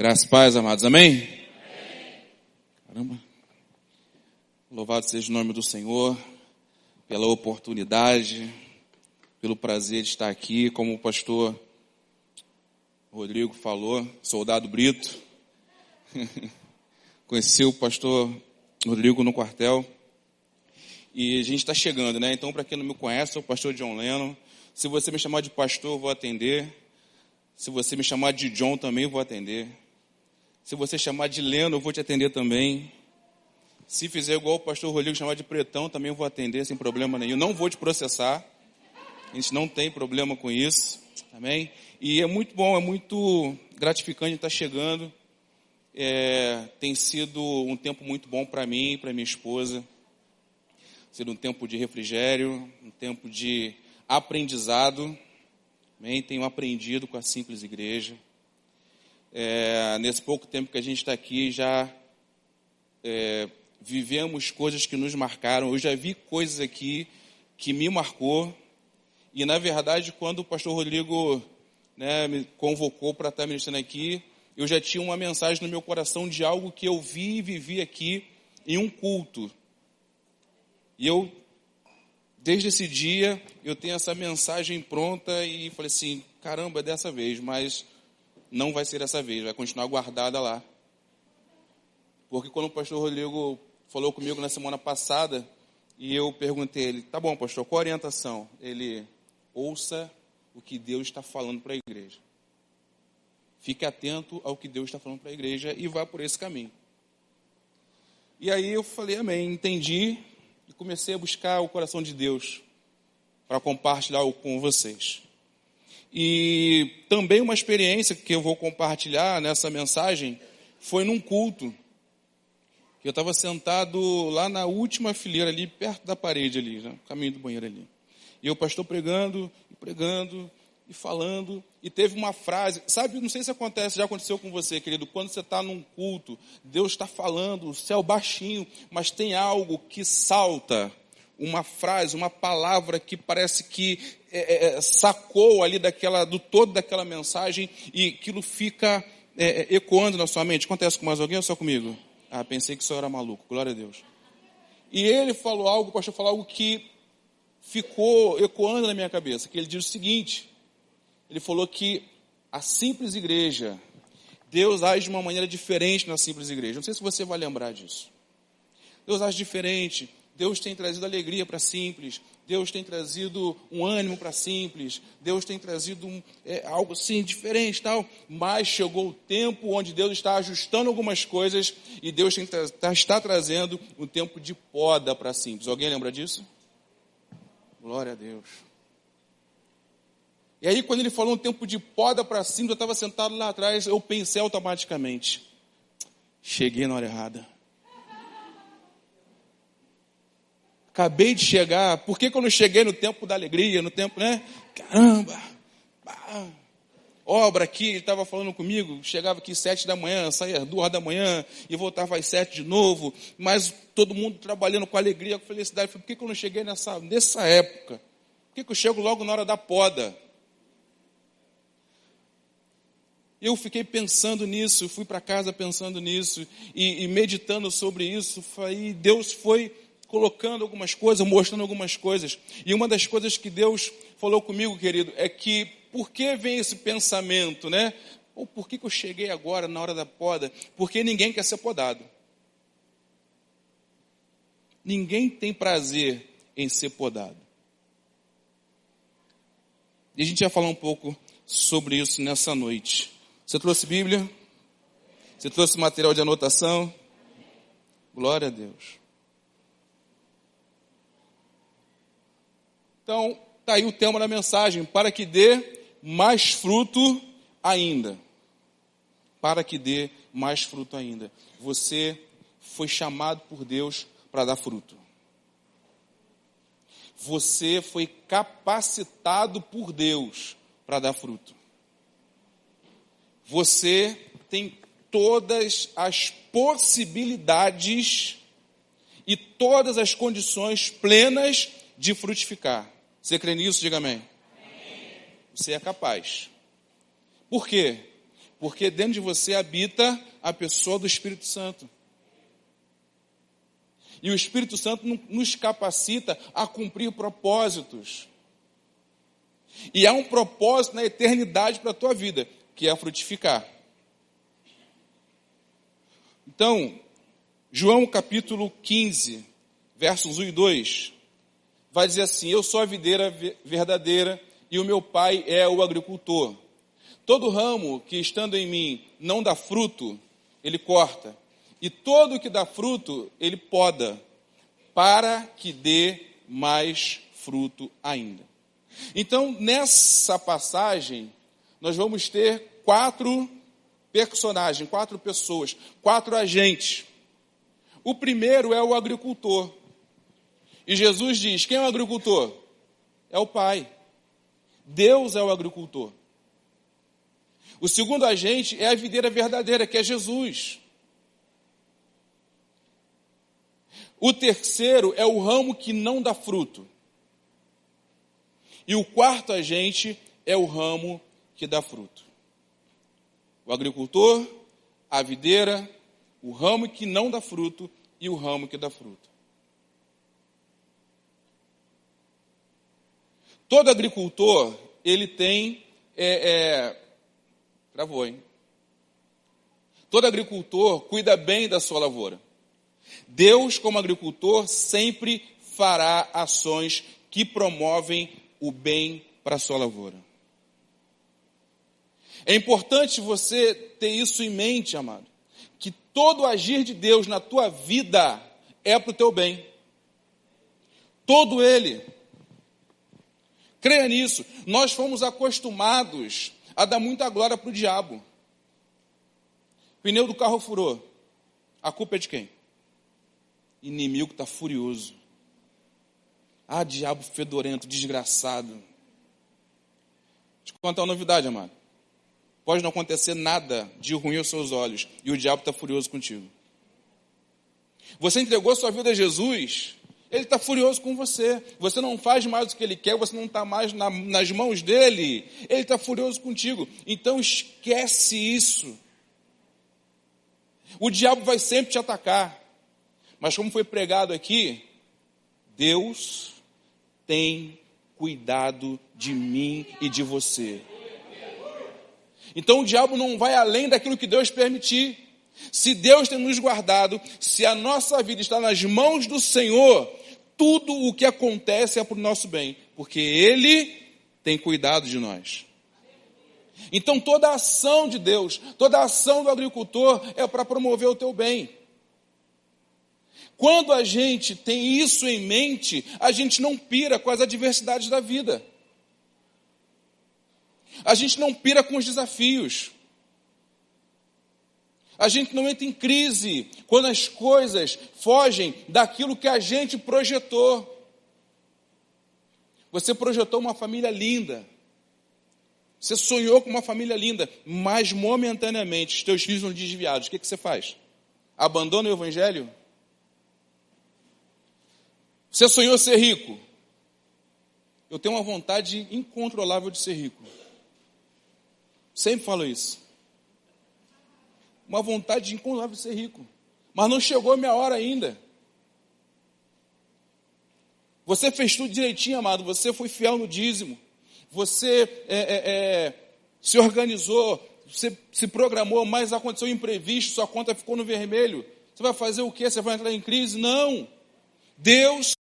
Graças paz, amados. Amém? Caramba. Louvado seja o nome do Senhor pela oportunidade, pelo prazer de estar aqui, como o pastor Rodrigo falou, soldado Brito. Conheci o pastor Rodrigo no quartel. E a gente está chegando, né? Então, para quem não me conhece, sou o pastor John Lennon. Se você me chamar de pastor, eu vou atender. Se você me chamar de John também, vou atender. Se você chamar de Leno, eu vou te atender também. Se fizer igual o pastor Rodrigo chamar de pretão, também eu vou atender sem problema nenhum. Não vou te processar. A gente não tem problema com isso. Amém? E é muito bom, é muito gratificante estar chegando. É, tem sido um tempo muito bom para mim para minha esposa. Tem sido um tempo de refrigério, um tempo de aprendizado. Amém? Tenho aprendido com a simples igreja. É, nesse pouco tempo que a gente está aqui, já é, vivemos coisas que nos marcaram. Eu já vi coisas aqui que me marcou. E, na verdade, quando o pastor Rodrigo né, me convocou para estar ministrando aqui, eu já tinha uma mensagem no meu coração de algo que eu vi e vivi aqui em um culto. E eu, desde esse dia, eu tenho essa mensagem pronta e falei assim: caramba, é dessa vez, mas não vai ser dessa vez, vai continuar guardada lá. Porque quando o pastor Rodrigo falou comigo na semana passada, e eu perguntei a ele, tá bom, pastor, qual a orientação? Ele, ouça o que Deus está falando para a igreja. Fique atento ao que Deus está falando para a igreja e vá por esse caminho. E aí eu falei, amém, entendi e comecei a buscar o coração de Deus para compartilhar com vocês. E também uma experiência que eu vou compartilhar nessa mensagem foi num culto. Eu estava sentado lá na última fileira ali, perto da parede ali, no caminho do banheiro ali. E o pastor pregando, e pregando, e falando, e teve uma frase, sabe, não sei se acontece, já aconteceu com você, querido, quando você está num culto, Deus está falando, o céu baixinho, mas tem algo que salta, uma frase, uma palavra que parece que é, é, é, sacou ali daquela, do todo daquela mensagem e aquilo fica é, é, ecoando na sua mente. Acontece com mais alguém ou só comigo? Ah, pensei que só era maluco. Glória a Deus. E ele falou algo, o pastor falou algo que ficou ecoando na minha cabeça, que ele diz o seguinte, ele falou que a simples igreja, Deus age de uma maneira diferente na simples igreja. Não sei se você vai lembrar disso. Deus age diferente. Deus tem trazido alegria para simples, Deus tem trazido um ânimo para simples, Deus tem trazido um, é, algo assim diferente tal. Mas chegou o tempo onde Deus está ajustando algumas coisas e Deus tá, está trazendo um tempo de poda para simples. Alguém lembra disso? Glória a Deus. E aí, quando ele falou um tempo de poda para simples, eu estava sentado lá atrás, eu pensei automaticamente: cheguei na hora errada. Acabei de chegar, por que, eu não cheguei no tempo da alegria, no tempo, né? Caramba! obra aqui, ele estava falando comigo, chegava aqui sete da manhã, saía duas da manhã e voltava às sete de novo, mas todo mundo trabalhando com alegria, com felicidade. Falei, por que, eu não cheguei nessa, nessa época? Por que, que eu chego logo na hora da poda? Eu fiquei pensando nisso, fui para casa pensando nisso e, e meditando sobre isso. Falei, Deus foi colocando algumas coisas, mostrando algumas coisas. E uma das coisas que Deus falou comigo, querido, é que por que vem esse pensamento, né? Ou por que, que eu cheguei agora na hora da poda? Porque ninguém quer ser podado. Ninguém tem prazer em ser podado. E a gente vai falar um pouco sobre isso nessa noite. Você trouxe Bíblia? Você trouxe material de anotação? Glória a Deus. Então, está aí o tema da mensagem, para que dê mais fruto ainda. Para que dê mais fruto ainda. Você foi chamado por Deus para dar fruto. Você foi capacitado por Deus para dar fruto. Você tem todas as possibilidades e todas as condições plenas de frutificar. Você crê nisso? Diga amém. amém. Você é capaz. Por quê? Porque dentro de você habita a pessoa do Espírito Santo. E o Espírito Santo nos capacita a cumprir propósitos. E há um propósito na eternidade para a tua vida, que é frutificar. Então, João capítulo 15, versos 1 e 2, vai dizer assim: Eu sou a videira verdadeira e o meu pai é o agricultor. Todo ramo que estando em mim não dá fruto, ele corta, e todo que dá fruto, ele poda, para que dê mais fruto ainda. Então, nessa passagem, nós vamos ter quatro personagens, quatro pessoas, quatro agentes. O primeiro é o agricultor. E Jesus diz: quem é o agricultor? É o Pai. Deus é o agricultor. O segundo agente é a videira verdadeira, que é Jesus. O terceiro é o ramo que não dá fruto. E o quarto agente é o ramo que dá fruto. O agricultor, a videira, o ramo que não dá fruto e o ramo que dá fruto. Todo agricultor, ele tem. É, é, travou, hein? Todo agricultor cuida bem da sua lavoura. Deus, como agricultor, sempre fará ações que promovem o bem para a sua lavoura. É importante você ter isso em mente, amado, que todo agir de Deus na tua vida é para o teu bem. Todo ele. Creia nisso. Nós fomos acostumados a dar muita glória para o diabo. Pneu do carro furou. A culpa é de quem? Inimigo está furioso. Ah, diabo fedorento, desgraçado. Te contar uma novidade, amado. Pode não acontecer nada de ruim aos seus olhos e o diabo está furioso contigo. Você entregou sua vida a Jesus, ele está furioso com você. Você não faz mais o que ele quer, você não está mais na, nas mãos dele. Ele está furioso contigo. Então esquece isso. O diabo vai sempre te atacar. Mas como foi pregado aqui, Deus tem cuidado de mim e de você. Então o diabo não vai além daquilo que Deus permitir. Se Deus tem nos guardado, se a nossa vida está nas mãos do Senhor, tudo o que acontece é para o nosso bem, porque Ele tem cuidado de nós. Então toda a ação de Deus, toda a ação do agricultor é para promover o teu bem. Quando a gente tem isso em mente, a gente não pira com as adversidades da vida. A gente não pira com os desafios. A gente não entra em crise quando as coisas fogem daquilo que a gente projetou. Você projetou uma família linda. Você sonhou com uma família linda, mas momentaneamente os teus filhos são desviados. O que, que você faz? Abandona o evangelho? Você sonhou ser rico? Eu tenho uma vontade incontrolável de ser rico. Sempre falo isso. Uma vontade incontrolável de ser rico. Mas não chegou a minha hora ainda. Você fez tudo direitinho, amado. Você foi fiel no dízimo. Você é, é, é, se organizou. Você se programou, mas aconteceu um imprevisto. Sua conta ficou no vermelho. Você vai fazer o quê? Você vai entrar em crise? Não. Deus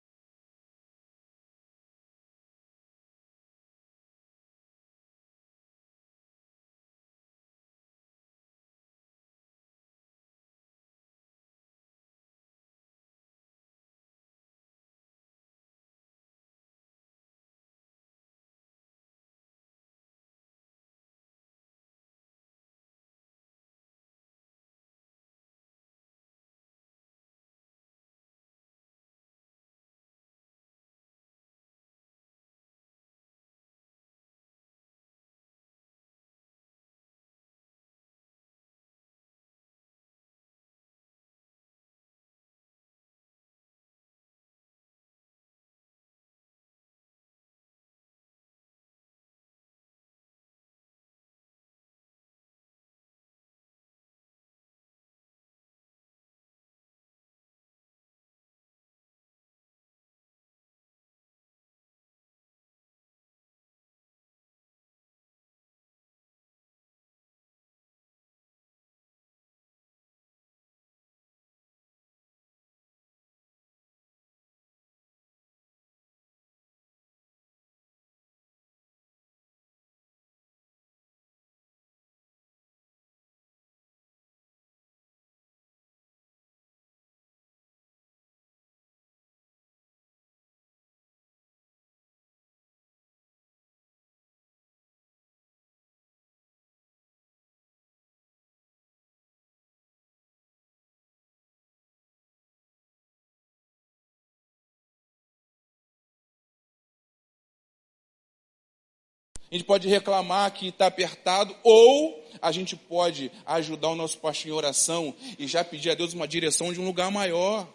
A gente pode reclamar que está apertado, ou a gente pode ajudar o nosso pastor em oração e já pedir a Deus uma direção de um lugar maior.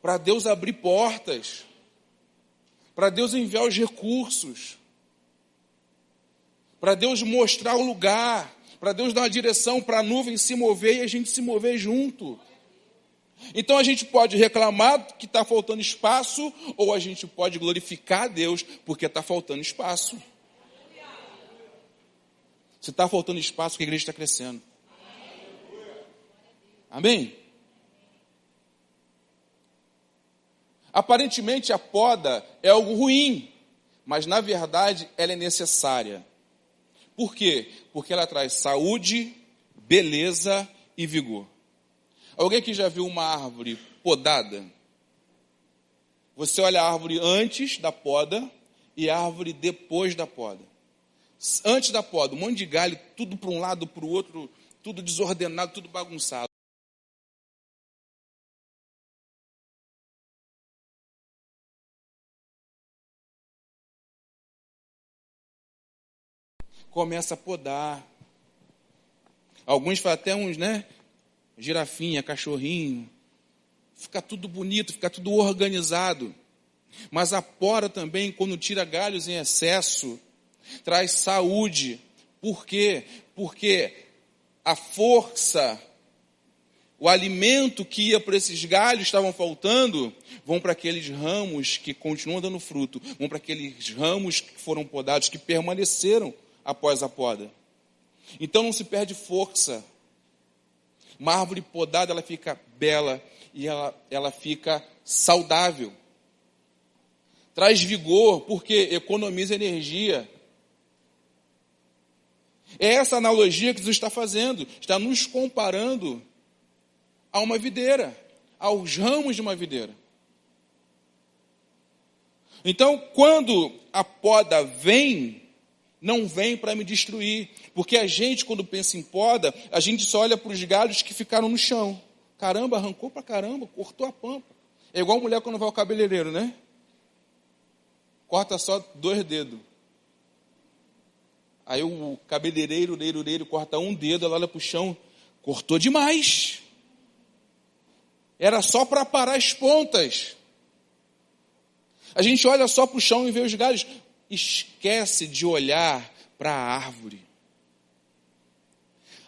Para Deus abrir portas. Para Deus enviar os recursos. Para Deus mostrar o lugar. Para Deus dar uma direção para a nuvem se mover e a gente se mover junto. Então a gente pode reclamar que está faltando espaço, ou a gente pode glorificar a Deus porque está faltando espaço. Se está faltando espaço, porque a igreja está crescendo. Amém? Aparentemente a poda é algo ruim, mas na verdade ela é necessária. Por quê? Porque ela traz saúde, beleza e vigor. Alguém que já viu uma árvore podada? Você olha a árvore antes da poda e a árvore depois da poda. Antes da poda, um monte de galho, tudo para um lado, para o outro, tudo desordenado, tudo bagunçado. Começa a podar. Alguns até uns, né? Girafinha, cachorrinho. Fica tudo bonito, fica tudo organizado. Mas a pora também, quando tira galhos em excesso, traz saúde. Por quê? Porque a força, o alimento que ia para esses galhos estavam faltando, vão para aqueles ramos que continuam dando fruto, vão para aqueles ramos que foram podados, que permaneceram após a poda. Então não se perde força, uma árvore podada, ela fica bela e ela, ela fica saudável. Traz vigor, porque economiza energia. É essa analogia que Jesus está fazendo, está nos comparando a uma videira, aos ramos de uma videira. Então, quando a poda vem, não vem para me destruir. Porque a gente, quando pensa em poda, a gente só olha para os galhos que ficaram no chão. Caramba, arrancou para caramba, cortou a pampa. É igual mulher quando vai ao cabeleireiro, né? Corta só dois dedos. Aí o cabeleireiro, leirureiro, corta um dedo, ela olha para o chão, cortou demais. Era só para parar as pontas. A gente olha só para o chão e vê os galhos esquece de olhar para a árvore.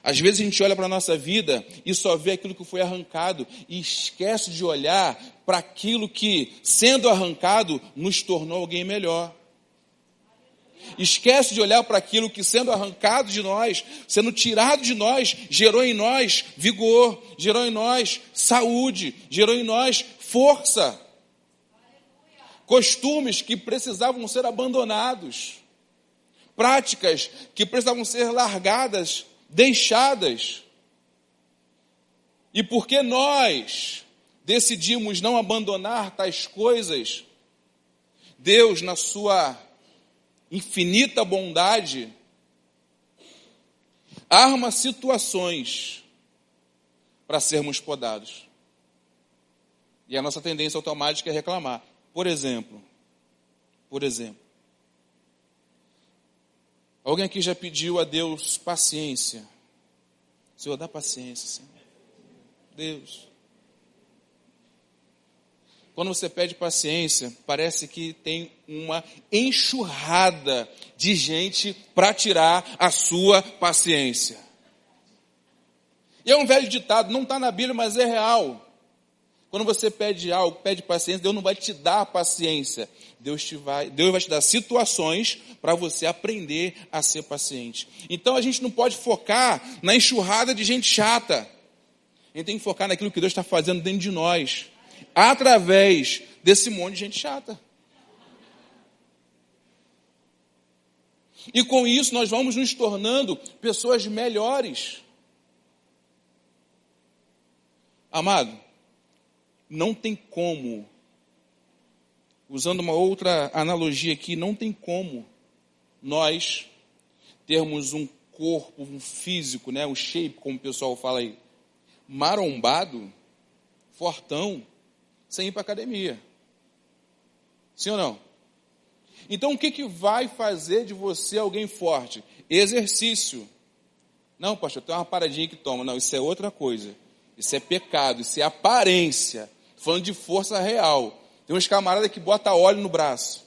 Às vezes a gente olha para a nossa vida e só vê aquilo que foi arrancado e esquece de olhar para aquilo que, sendo arrancado, nos tornou alguém melhor. Esquece de olhar para aquilo que, sendo arrancado de nós, sendo tirado de nós, gerou em nós vigor, gerou em nós saúde, gerou em nós força costumes que precisavam ser abandonados, práticas que precisavam ser largadas, deixadas. E porque nós decidimos não abandonar tais coisas, Deus, na sua infinita bondade, arma situações para sermos podados. E a nossa tendência automática é reclamar. Por exemplo, por exemplo, alguém aqui já pediu a Deus paciência. Senhor, dá paciência, Senhor. Deus. Quando você pede paciência, parece que tem uma enxurrada de gente para tirar a sua paciência. E é um velho ditado, não está na Bíblia, mas é real. Quando você pede algo, pede paciência, Deus não vai te dar paciência. Deus, te vai, Deus vai te dar situações para você aprender a ser paciente. Então a gente não pode focar na enxurrada de gente chata. A gente tem que focar naquilo que Deus está fazendo dentro de nós, através desse monte de gente chata. E com isso nós vamos nos tornando pessoas melhores. Amado, não tem como, usando uma outra analogia aqui, não tem como nós termos um corpo, um físico, né, um shape, como o pessoal fala aí, marombado, fortão, sem ir para academia. Sim ou não? Então o que, que vai fazer de você alguém forte? Exercício. Não, pastor, tem uma paradinha que toma. Não, isso é outra coisa. Isso é pecado, isso é aparência. Falando de força real. Tem uns camaradas que bota óleo no braço.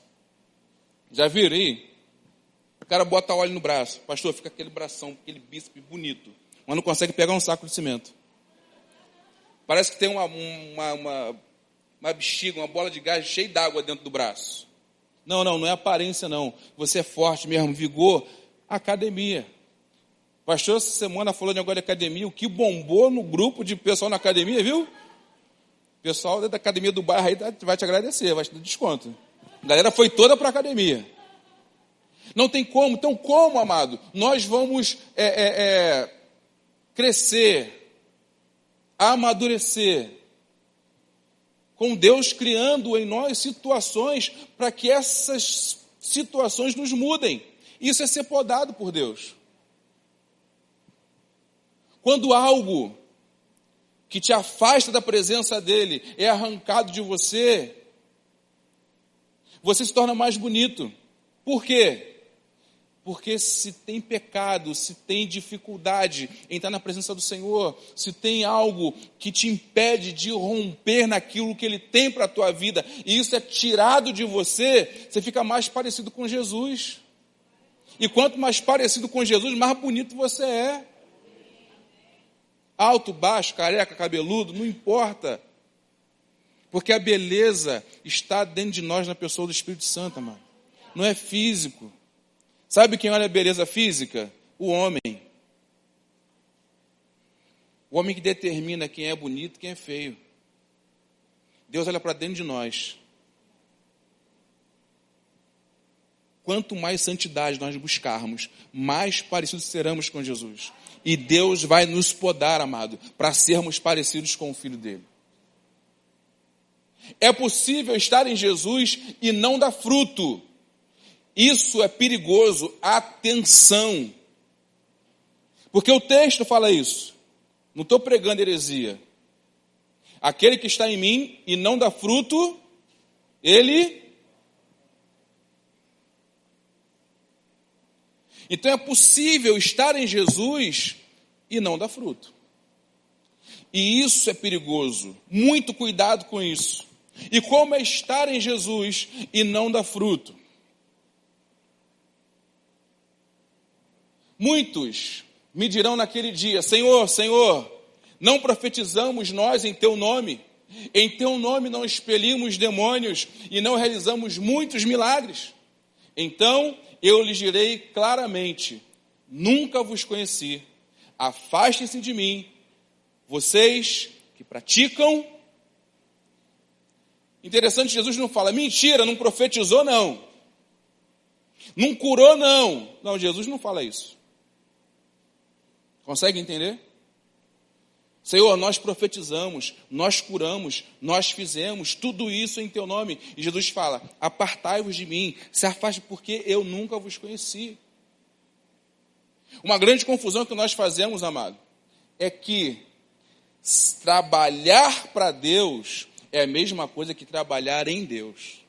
Já viram aí? O cara bota óleo no braço. Pastor, fica aquele bração, aquele bíceps bonito. Mas não consegue pegar um saco de cimento. Parece que tem uma, uma, uma, uma bexiga, uma bola de gás cheia d'água dentro do braço. Não, não, não é aparência não. Você é forte mesmo, vigor. Academia. Pastor, essa semana falou de negócio de academia, o que bombou no grupo de pessoal na academia, viu? Pessoal da academia do bairro aí vai te agradecer, vai te dar desconto. A galera foi toda para a academia. Não tem como. Então, como, amado? Nós vamos é, é, é, crescer, amadurecer, com Deus criando em nós situações para que essas situações nos mudem. Isso é ser podado por Deus. Quando algo que te afasta da presença dele é arrancado de você, você se torna mais bonito. Por quê? Porque se tem pecado, se tem dificuldade em estar na presença do Senhor, se tem algo que te impede de romper naquilo que Ele tem para a tua vida, e isso é tirado de você, você fica mais parecido com Jesus. E quanto mais parecido com Jesus, mais bonito você é. Alto, baixo, careca, cabeludo, não importa. Porque a beleza está dentro de nós na pessoa do Espírito Santo, mano. Não é físico. Sabe quem olha a beleza física? O homem. O homem que determina quem é bonito quem é feio. Deus olha para dentro de nós. Quanto mais santidade nós buscarmos, mais parecidos seremos com Jesus. E Deus vai nos podar, amado, para sermos parecidos com o Filho dele. É possível estar em Jesus e não dar fruto. Isso é perigoso. Atenção. Porque o texto fala isso. Não estou pregando heresia. Aquele que está em mim e não dá fruto, ele. Então é possível estar em Jesus e não dar fruto. E isso é perigoso. Muito cuidado com isso. E como é estar em Jesus e não dar fruto? Muitos me dirão naquele dia: Senhor, Senhor, não profetizamos nós em teu nome, em teu nome não expelimos demônios e não realizamos muitos milagres. Então eu lhes direi claramente: nunca vos conheci, afastem-se de mim, vocês que praticam. Interessante, Jesus não fala mentira, não profetizou, não. Não curou, não. Não, Jesus não fala isso. Consegue entender? Senhor, nós profetizamos, nós curamos, nós fizemos tudo isso em teu nome. E Jesus fala: Apartai-vos de mim, se afaste, porque eu nunca vos conheci. Uma grande confusão que nós fazemos, amado, é que trabalhar para Deus é a mesma coisa que trabalhar em Deus.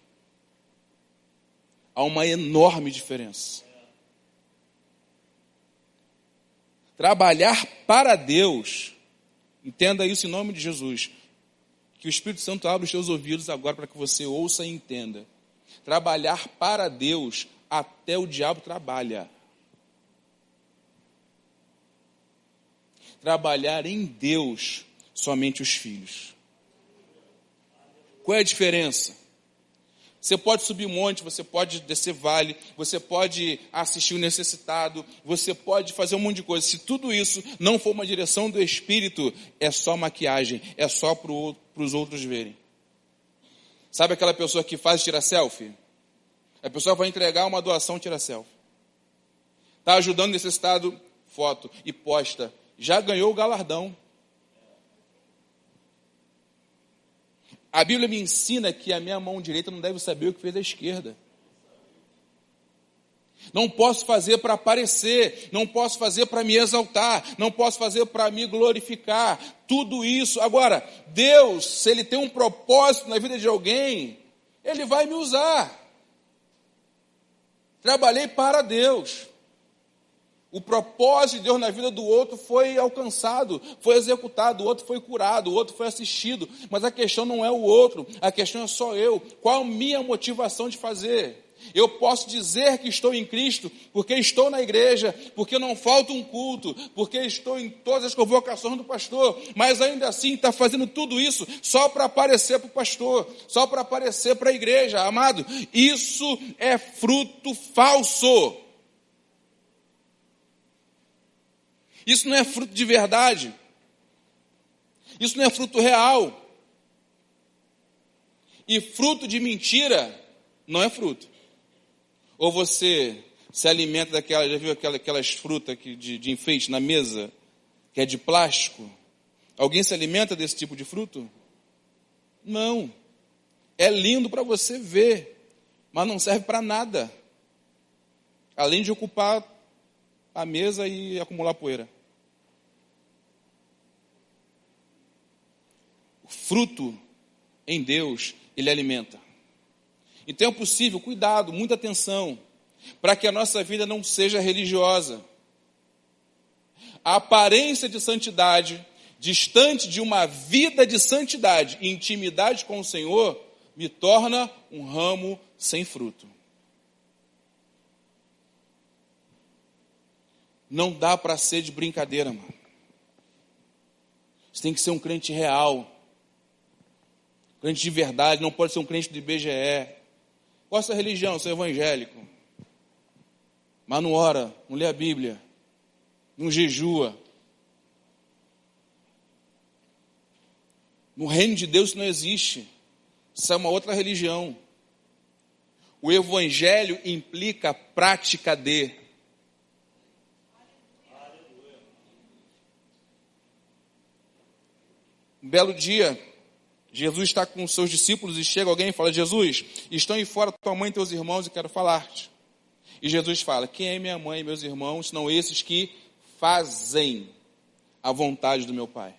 Há uma enorme diferença. Trabalhar para Deus, entenda isso em nome de Jesus. Que o Espírito Santo abra os seus ouvidos agora para que você ouça e entenda. Trabalhar para Deus, até o diabo trabalha. Trabalhar em Deus, somente os filhos. Qual é a diferença? Você pode subir monte, você pode descer vale, você pode assistir o necessitado, você pode fazer um monte de coisa. Se tudo isso não for uma direção do Espírito, é só maquiagem, é só para os outros verem. Sabe aquela pessoa que faz tirar selfie? A pessoa vai entregar uma doação, tira selfie. Está ajudando necessitado, foto e posta. Já ganhou o galardão. A Bíblia me ensina que a minha mão direita não deve saber o que fez a esquerda. Não posso fazer para aparecer, não posso fazer para me exaltar, não posso fazer para me glorificar. Tudo isso. Agora, Deus, se Ele tem um propósito na vida de alguém, Ele vai me usar. Trabalhei para Deus. O propósito de Deus na vida do outro foi alcançado, foi executado, o outro foi curado, o outro foi assistido. Mas a questão não é o outro, a questão é só eu. Qual a minha motivação de fazer? Eu posso dizer que estou em Cristo porque estou na igreja, porque não falta um culto, porque estou em todas as convocações do pastor, mas ainda assim está fazendo tudo isso só para aparecer para o pastor, só para aparecer para a igreja. Amado, isso é fruto falso. Isso não é fruto de verdade. Isso não é fruto real. E fruto de mentira não é fruto. Ou você se alimenta daquela, já viu aquelas, aquelas frutas que, de, de enfeite na mesa, que é de plástico? Alguém se alimenta desse tipo de fruto? Não. É lindo para você ver, mas não serve para nada. Além de ocupar a mesa e acumular poeira. Fruto em Deus, ele alimenta. Então é possível, cuidado, muita atenção, para que a nossa vida não seja religiosa. A aparência de santidade, distante de uma vida de santidade e intimidade com o Senhor, me torna um ramo sem fruto. Não dá para ser de brincadeira, mano. Você tem que ser um crente real. Crente de verdade, não pode ser um crente de IBGE. Qual é a sua religião? Sou evangélico. Mas não ora, não lê a Bíblia, não jejua. No reino de Deus não existe. Isso é uma outra religião. O evangelho implica a prática de. Um belo dia, Jesus está com os seus discípulos e chega alguém e fala: Jesus, estão aí fora tua mãe e teus irmãos e quero falar-te. E Jesus fala: Quem é minha mãe e meus irmãos, senão esses que fazem a vontade do meu Pai?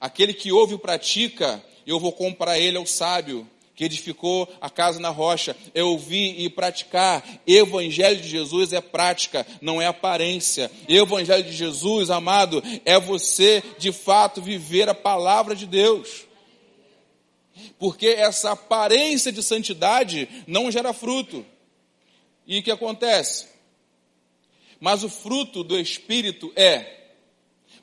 Aquele que ouve e pratica, eu vou comprar ele ao sábio, que edificou a casa na rocha, é ouvir e praticar. Evangelho de Jesus é prática, não é aparência. Evangelho de Jesus, amado, é você de fato viver a palavra de Deus. Porque essa aparência de santidade não gera fruto. E o que acontece? Mas o fruto do Espírito é.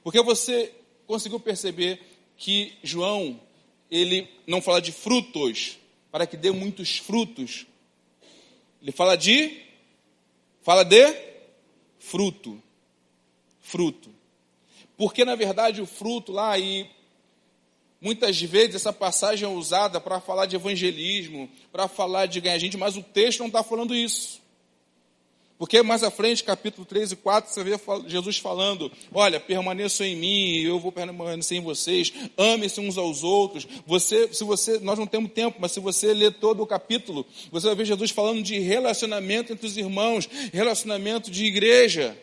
Porque você conseguiu perceber que João, ele não fala de frutos, para que dê muitos frutos. Ele fala de fala de fruto. Fruto. Porque na verdade o fruto lá e muitas vezes essa passagem é usada para falar de evangelismo, para falar de ganhar gente, mas o texto não está falando isso. Porque mais à frente, capítulo 3 e 4, você vê Jesus falando: Olha, permaneçam em mim, eu vou permanecer em vocês, amem-se uns aos outros. Você, se você, nós não temos tempo, mas se você ler todo o capítulo, você vai ver Jesus falando de relacionamento entre os irmãos, relacionamento de igreja.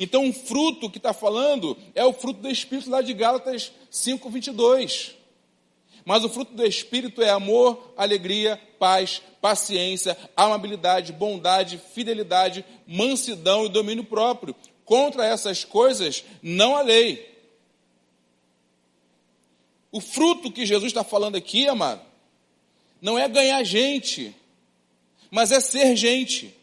Então, o fruto que está falando é o fruto do Espírito lá de Gálatas 5, 22. Mas o fruto do Espírito é amor, alegria, paz, paciência, amabilidade, bondade, fidelidade, mansidão e domínio próprio. Contra essas coisas não há lei. O fruto que Jesus está falando aqui, amado, não é ganhar gente, mas é ser gente.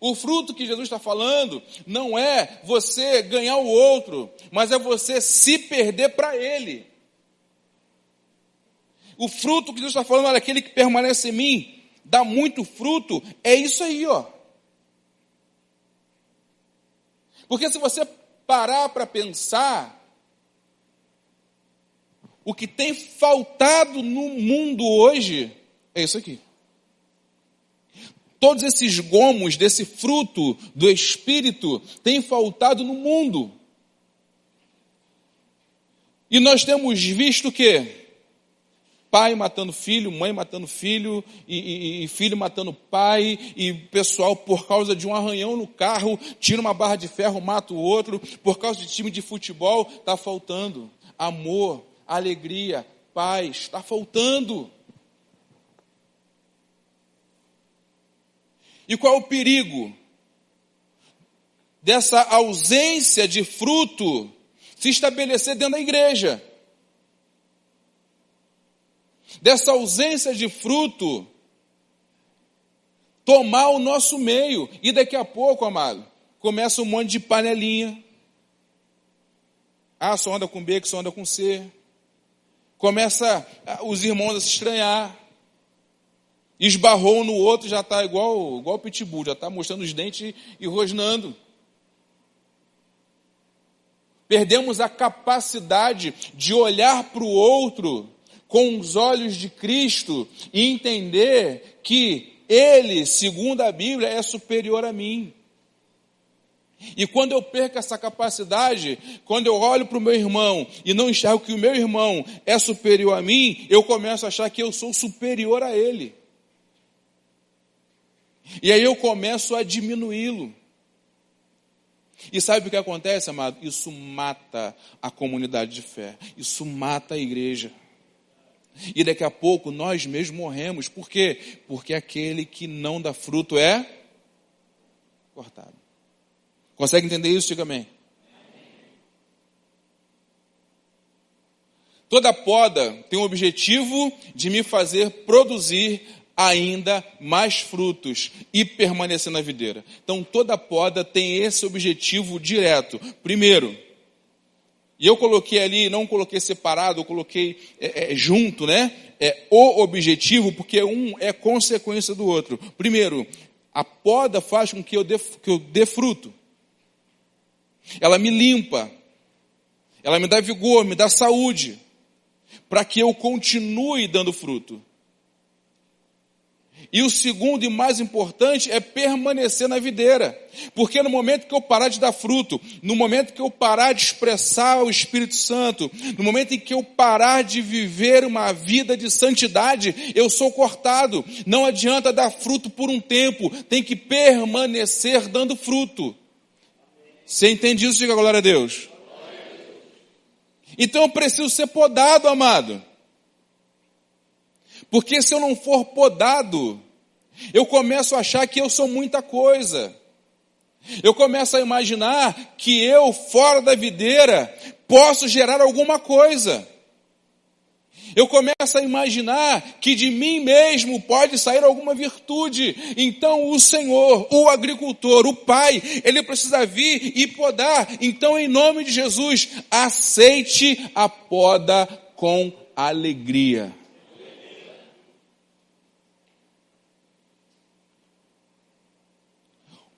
O fruto que Jesus está falando não é você ganhar o outro, mas é você se perder para ele. O fruto que Deus está falando, olha, aquele que permanece em mim, dá muito fruto, é isso aí, ó. Porque se você parar para pensar, o que tem faltado no mundo hoje é isso aqui. Todos esses gomos desse fruto do Espírito têm faltado no mundo. E nós temos visto o quê? Pai matando filho, mãe matando filho, e, e, e, filho matando pai, e pessoal, por causa de um arranhão no carro, tira uma barra de ferro, mata o outro, por causa de time de futebol, está faltando. Amor, alegria, paz, está faltando. E qual é o perigo? Dessa ausência de fruto se estabelecer dentro da igreja. Dessa ausência de fruto tomar o nosso meio. E daqui a pouco, amado, começa um monte de panelinha. Ah, só anda com B, que só anda com C. Começa ah, os irmãos a se estranhar. Esbarrou um no outro, já está igual, igual pitbull, já está mostrando os dentes e rosnando. Perdemos a capacidade de olhar para o outro com os olhos de Cristo e entender que Ele, segundo a Bíblia, é superior a mim. E quando eu perco essa capacidade, quando eu olho para o meu irmão e não enxergo que o meu irmão é superior a mim, eu começo a achar que eu sou superior a ele. E aí eu começo a diminuí-lo. E sabe o que acontece, amado? Isso mata a comunidade de fé. Isso mata a igreja. E daqui a pouco nós mesmos morremos. Por quê? Porque aquele que não dá fruto é cortado. Consegue entender isso? Diga amém. Toda poda tem o objetivo de me fazer produzir ainda mais frutos e permanecer na videira. Então toda poda tem esse objetivo direto. Primeiro, e eu coloquei ali, não coloquei separado, eu coloquei é, é, junto, né? É o objetivo, porque um é consequência do outro. Primeiro, a poda faz com que eu dê, que eu dê fruto. Ela me limpa. Ela me dá vigor, me dá saúde. Para que eu continue dando fruto. E o segundo e mais importante é permanecer na videira. Porque no momento que eu parar de dar fruto, no momento que eu parar de expressar o Espírito Santo, no momento em que eu parar de viver uma vida de santidade, eu sou cortado. Não adianta dar fruto por um tempo, tem que permanecer dando fruto. Você entende isso? Diga glória a Deus. Então eu preciso ser podado, amado. Porque se eu não for podado, eu começo a achar que eu sou muita coisa. Eu começo a imaginar que eu, fora da videira, posso gerar alguma coisa. Eu começo a imaginar que de mim mesmo pode sair alguma virtude. Então o Senhor, o agricultor, o Pai, ele precisa vir e podar. Então, em nome de Jesus, aceite a poda com alegria.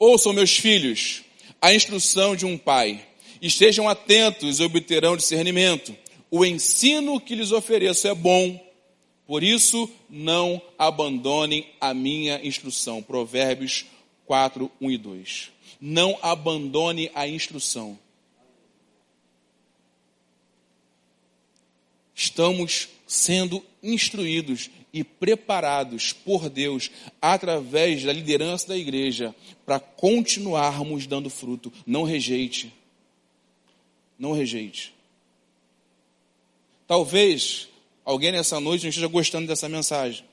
Ouçam, meus filhos, a instrução de um pai. Estejam atentos e obterão discernimento o ensino que lhes ofereço é bom, por isso não abandonem a minha instrução. Provérbios 4, 1 e 2. Não abandone a instrução. Estamos sendo instruídos e preparados por Deus através da liderança da igreja para continuarmos dando fruto. Não rejeite. Não rejeite. Talvez alguém nessa noite não esteja gostando dessa mensagem.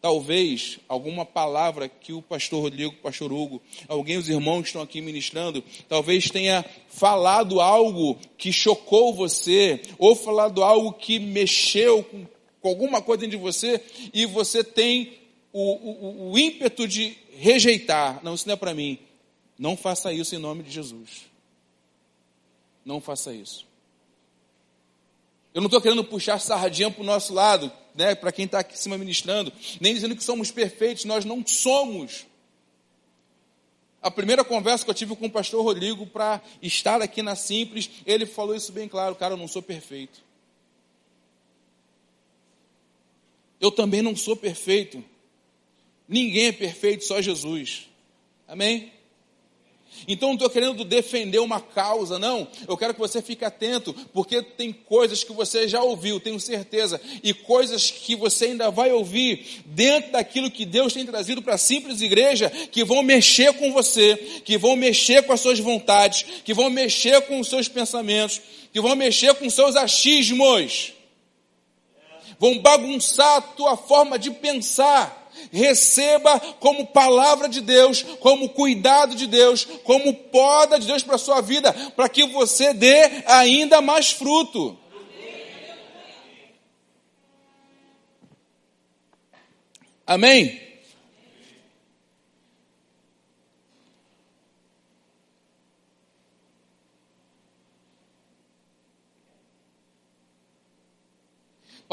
Talvez alguma palavra que o pastor Rodrigo, o pastor Hugo, alguém, os irmãos que estão aqui ministrando, talvez tenha falado algo que chocou você, ou falado algo que mexeu com, com alguma coisa dentro de você, e você tem o, o, o ímpeto de rejeitar. Não, isso não é para mim. Não faça isso em nome de Jesus. Não faça isso. Eu não estou querendo puxar sardinha para o nosso lado, né, para quem está aqui em cima ministrando, nem dizendo que somos perfeitos, nós não somos. A primeira conversa que eu tive com o pastor Rodrigo para estar aqui na Simples, ele falou isso bem claro, cara, eu não sou perfeito. Eu também não sou perfeito. Ninguém é perfeito, só Jesus. Amém? Então não estou querendo defender uma causa, não. Eu quero que você fique atento, porque tem coisas que você já ouviu, tenho certeza, e coisas que você ainda vai ouvir dentro daquilo que Deus tem trazido para a simples igreja, que vão mexer com você, que vão mexer com as suas vontades, que vão mexer com os seus pensamentos, que vão mexer com os seus achismos, vão bagunçar a tua forma de pensar receba como palavra de Deus, como cuidado de Deus, como poda de Deus para a sua vida, para que você dê ainda mais fruto. Amém?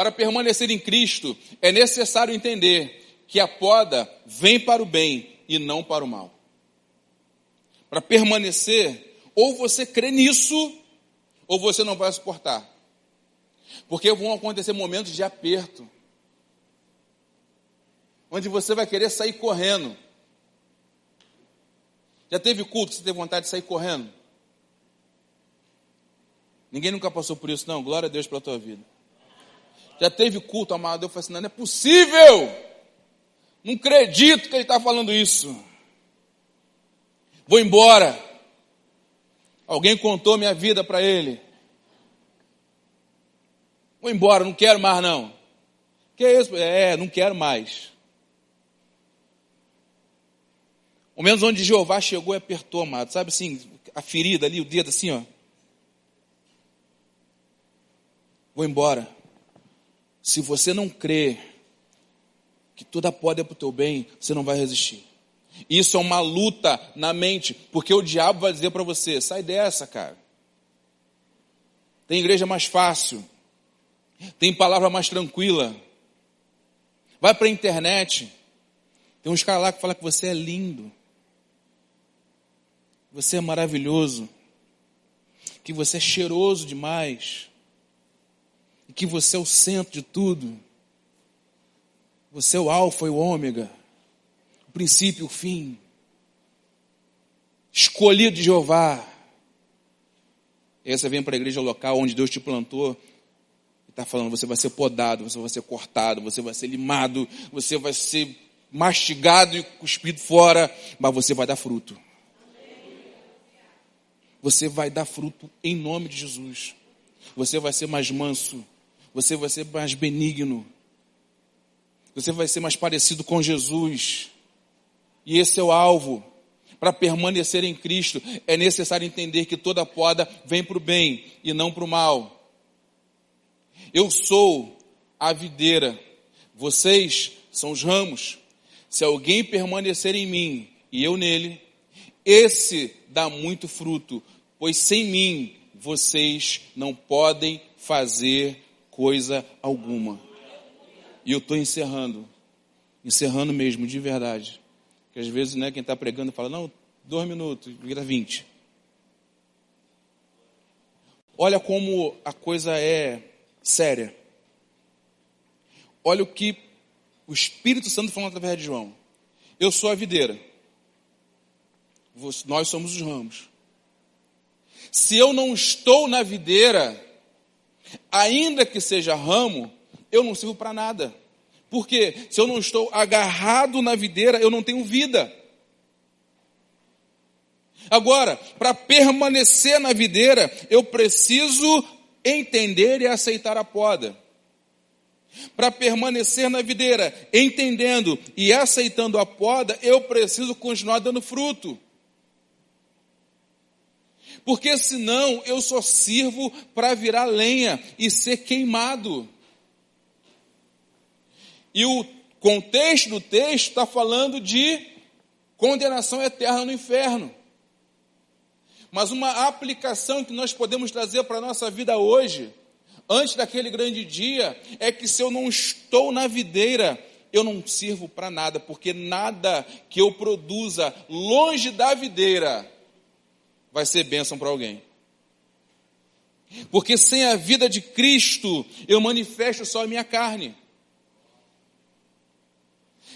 Para permanecer em Cristo, é necessário entender que a poda vem para o bem e não para o mal. Para permanecer, ou você crê nisso, ou você não vai suportar. Porque vão acontecer momentos de aperto, onde você vai querer sair correndo. Já teve culto que você teve vontade de sair correndo? Ninguém nunca passou por isso, não. Glória a Deus pela tua vida. Já teve culto, amado. Eu falei assim: não, não é possível. Não acredito que ele está falando isso. Vou embora. Alguém contou minha vida para ele. Vou embora, não quero mais não. Que é isso? É, não quero mais. O menos onde Jeová chegou e apertou, amado. Sabe assim, a ferida ali, o dedo assim, ó. Vou embora. Se você não crê que toda poda é para o teu bem, você não vai resistir. Isso é uma luta na mente, porque o diabo vai dizer para você: sai dessa, cara. Tem igreja mais fácil, tem palavra mais tranquila. Vai para a internet. Tem uns caras lá que falam que você é lindo, você é maravilhoso, que você é cheiroso demais e que você é o centro de tudo. Você é o alfa e o ômega, o princípio e o fim. Escolhido de Jeová. E aí você vem para a igreja local onde Deus te plantou e está falando: você vai ser podado, você vai ser cortado, você vai ser limado, você vai ser mastigado e cuspido fora, mas você vai dar fruto. Você vai dar fruto em nome de Jesus. Você vai ser mais manso, você vai ser mais benigno. Você vai ser mais parecido com Jesus. E esse é o alvo. Para permanecer em Cristo, é necessário entender que toda poda vem para o bem e não para o mal. Eu sou a videira, vocês são os ramos. Se alguém permanecer em mim e eu nele, esse dá muito fruto, pois sem mim vocês não podem fazer coisa alguma. E eu estou encerrando, encerrando mesmo, de verdade. Que às vezes, né, quem está pregando fala, não, dois minutos, vira vinte. Olha como a coisa é séria. Olha o que o Espírito Santo falou através de João. Eu sou a videira. Nós somos os ramos. Se eu não estou na videira, ainda que seja ramo, eu não sirvo para nada. Porque se eu não estou agarrado na videira, eu não tenho vida. Agora, para permanecer na videira, eu preciso entender e aceitar a poda. Para permanecer na videira, entendendo e aceitando a poda, eu preciso continuar dando fruto porque senão eu só sirvo para virar lenha e ser queimado. E o contexto do texto está falando de condenação eterna no inferno. Mas uma aplicação que nós podemos trazer para a nossa vida hoje, antes daquele grande dia, é que se eu não estou na videira, eu não sirvo para nada, porque nada que eu produza longe da videira vai ser bênção para alguém. Porque sem a vida de Cristo, eu manifesto só a minha carne.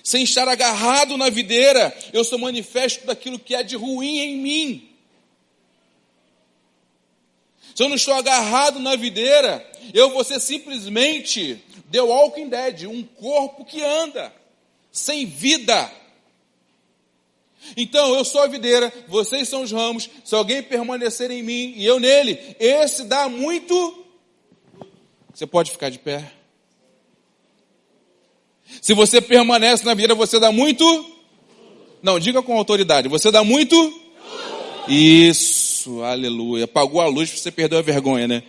Sem estar agarrado na videira, eu sou manifesto daquilo que é de ruim em mim. Se eu não estou agarrado na videira, eu vou ser simplesmente The Walking Dead, um corpo que anda, sem vida. Então, eu sou a videira, vocês são os ramos. Se alguém permanecer em mim e eu nele, esse dá muito. Você pode ficar de pé? Se você permanece na vida, você dá muito? Não, diga com autoridade. Você dá muito? Isso, aleluia. Apagou a luz, você perdeu a vergonha, né?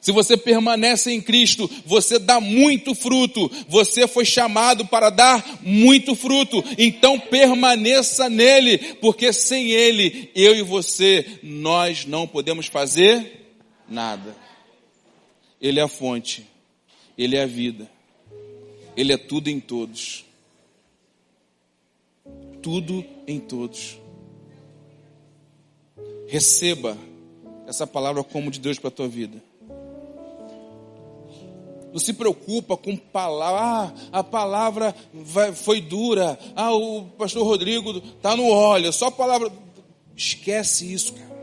Se você permanece em Cristo, você dá muito fruto. Você foi chamado para dar muito fruto. Então permaneça nele, porque sem ele, eu e você, nós não podemos fazer nada. Ele é a fonte. Ele é a vida. Ele é tudo em todos. Tudo em todos. Receba essa palavra como de Deus para a tua vida. Não se preocupa com palavra. Ah, a palavra vai, foi dura. Ah, o pastor Rodrigo está no óleo. Só palavra. Esquece isso, cara.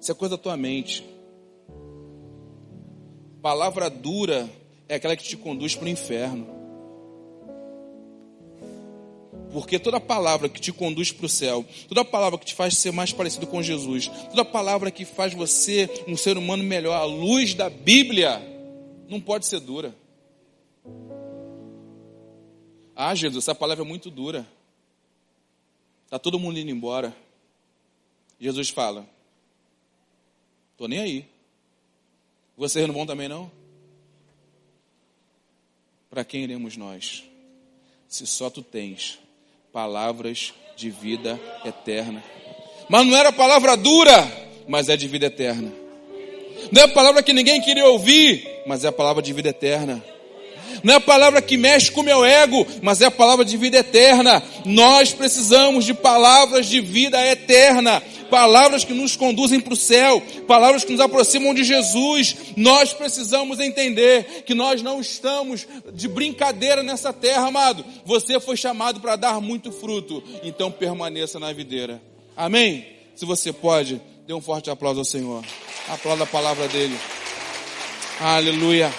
Isso é coisa da tua mente. Palavra dura é aquela que te conduz para o inferno. Porque toda palavra que te conduz para o céu, toda palavra que te faz ser mais parecido com Jesus, toda palavra que faz você um ser humano melhor, à luz da Bíblia, não pode ser dura. Ah, Jesus, essa palavra é muito dura. Está todo mundo indo embora. Jesus fala: Estou nem aí. Vocês não vão também não? Para quem iremos nós? Se só tu tens palavras de vida eterna. Mas não era palavra dura, mas é de vida eterna. Não é a palavra que ninguém queria ouvir, mas é a palavra de vida eterna. Não é a palavra que mexe com o meu ego, mas é a palavra de vida eterna. Nós precisamos de palavras de vida eterna, palavras que nos conduzem para o céu, palavras que nos aproximam de Jesus. Nós precisamos entender que nós não estamos de brincadeira nessa terra, amado. Você foi chamado para dar muito fruto, então permaneça na videira. Amém? Se você pode, dê um forte aplauso ao Senhor. Aplauda a palavra dele. Aleluia.